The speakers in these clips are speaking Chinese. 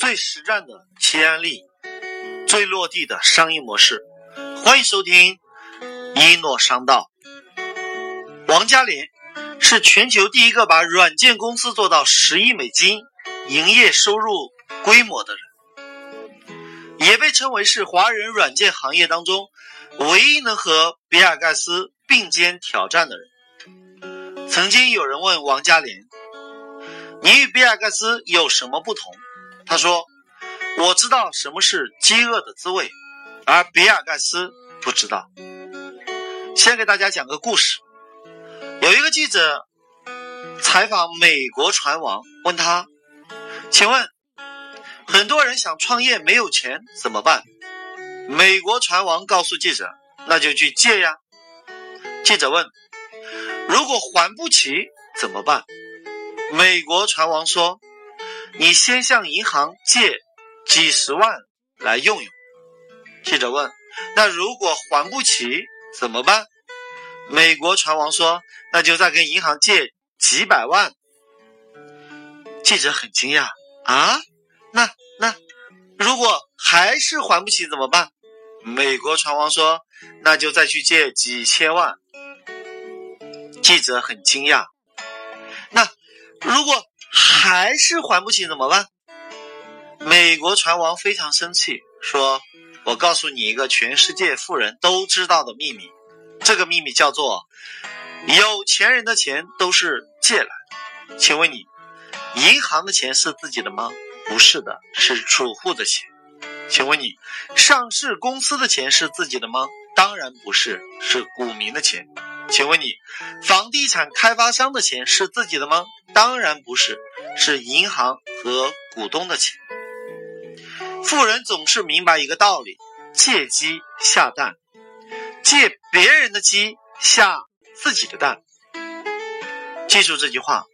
最实战的企业案例，最落地的商业模式。欢迎收听一诺商道。王嘉廉是全球第一个把软件公司做到十亿美金营业收入规模的人，也被称为是华人软件行业当中唯一能和比尔盖茨并肩挑战的人。曾经有人问王嘉廉。你与比尔盖茨有什么不同？他说：“我知道什么是饥饿的滋味，而比尔盖茨不知道。”先给大家讲个故事。有一个记者采访美国船王，问他：“请问，很多人想创业没有钱怎么办？”美国船王告诉记者：“那就去借呀。”记者问：“如果还不起怎么办？”美国船王说：“你先向银行借几十万来用用。”记者问：“那如果还不起怎么办？”美国船王说：“那就再跟银行借几百万。”记者很惊讶：“啊，那那如果还是还不起怎么办？”美国船王说：“那就再去借几千万。”记者很惊讶。那如果还是还不起怎么办？美国船王非常生气，说：“我告诉你一个全世界富人都知道的秘密，这个秘密叫做有钱人的钱都是借来的。请问你，银行的钱是自己的吗？不是的，是储户的钱。请问你，上市公司的钱是自己的吗？当然不是，是股民的钱。”请问你，房地产开发商的钱是自己的吗？当然不是，是银行和股东的钱。富人总是明白一个道理：借鸡下蛋，借别人的鸡下自己的蛋。记住这句话：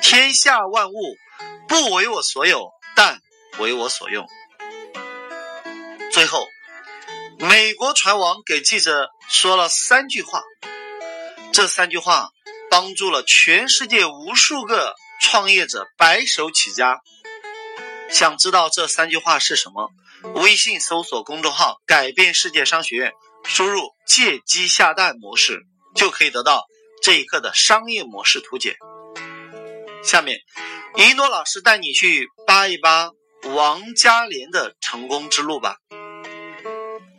天下万物不为我所有，但为我所用。最后，美国船王给记者说了三句话。这三句话帮助了全世界无数个创业者白手起家。想知道这三句话是什么？微信搜索公众号“改变世界商学院”，输入“借鸡下蛋模式”，就可以得到这一课的商业模式图解。下面，一诺老师带你去扒一扒王嘉廉的成功之路吧。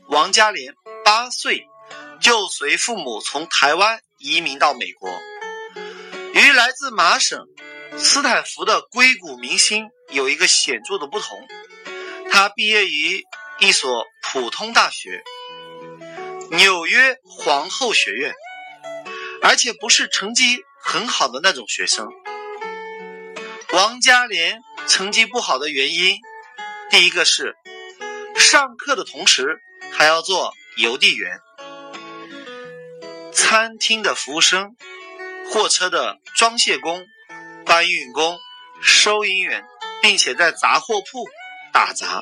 王嘉廉八岁就随父母从台湾。移民到美国，与来自麻省斯坦福的硅谷明星有一个显著的不同：他毕业于一所普通大学——纽约皇后学院，而且不是成绩很好的那种学生。王嘉莲成绩不好的原因，第一个是上课的同时还要做邮递员。餐厅的服务生、货车的装卸工、搬运工、收银员，并且在杂货铺打杂，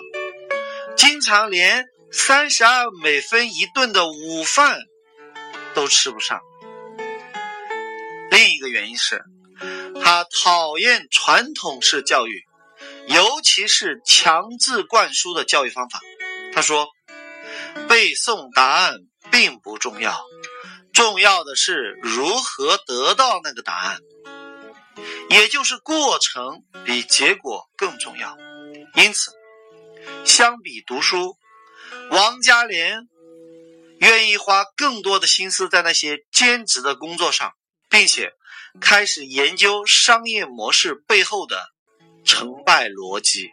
经常连三十二美分一顿的午饭都吃不上。另一个原因是，他讨厌传统式教育，尤其是强制灌输的教育方法。他说：“背诵答案并不重要。”重要的是如何得到那个答案，也就是过程比结果更重要。因此，相比读书，王嘉廉愿意花更多的心思在那些兼职的工作上，并且开始研究商业模式背后的成败逻辑，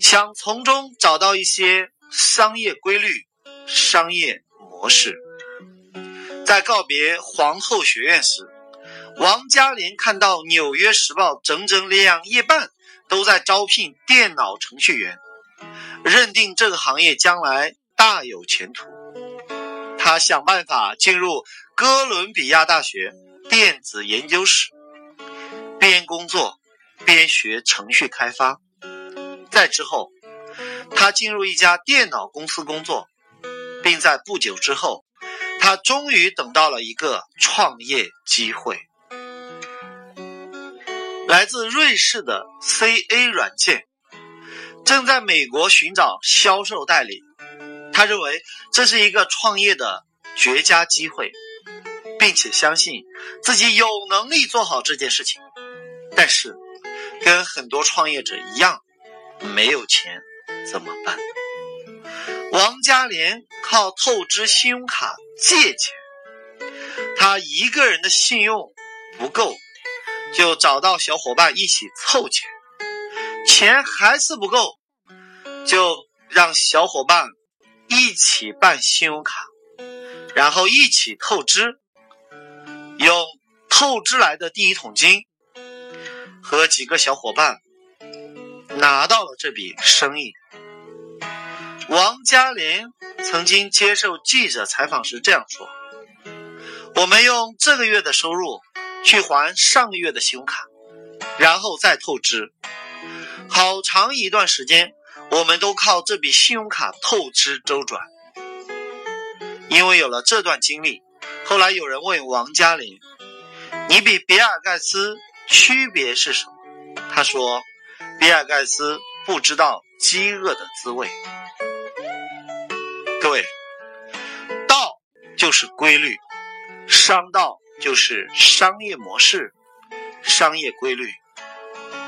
想从中找到一些商业规律、商业模式。在告别皇后学院时，王嘉廉看到《纽约时报》整整两页半都在招聘电脑程序员，认定这个行业将来大有前途。他想办法进入哥伦比亚大学电子研究室，边工作边学程序开发。再之后，他进入一家电脑公司工作，并在不久之后。他终于等到了一个创业机会，来自瑞士的 CA 软件正在美国寻找销售代理，他认为这是一个创业的绝佳机会，并且相信自己有能力做好这件事情。但是，跟很多创业者一样，没有钱怎么办？王嘉莲靠透支信用卡借钱，他一个人的信用不够，就找到小伙伴一起凑钱，钱还是不够，就让小伙伴一起办信用卡，然后一起透支，用透支来的第一桶金，和几个小伙伴拿到了这笔生意。王嘉莲曾经接受记者采访时这样说：“我们用这个月的收入去还上个月的信用卡，然后再透支。好长一段时间，我们都靠这笔信用卡透支周转。因为有了这段经历，后来有人问王嘉莲：‘你比比尔盖茨区别是什么？’他说：‘比尔盖茨不知道饥饿的滋味。’”就是规律，商道就是商业模式、商业规律。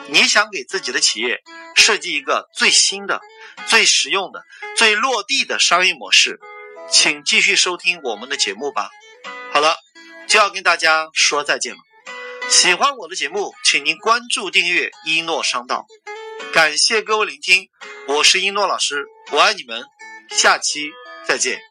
你想给自己的企业设计一个最新的、最实用的、最落地的商业模式，请继续收听我们的节目吧。好了，就要跟大家说再见了。喜欢我的节目，请您关注订阅一诺商道。感谢各位聆听，我是一诺老师，我爱你们，下期。再见。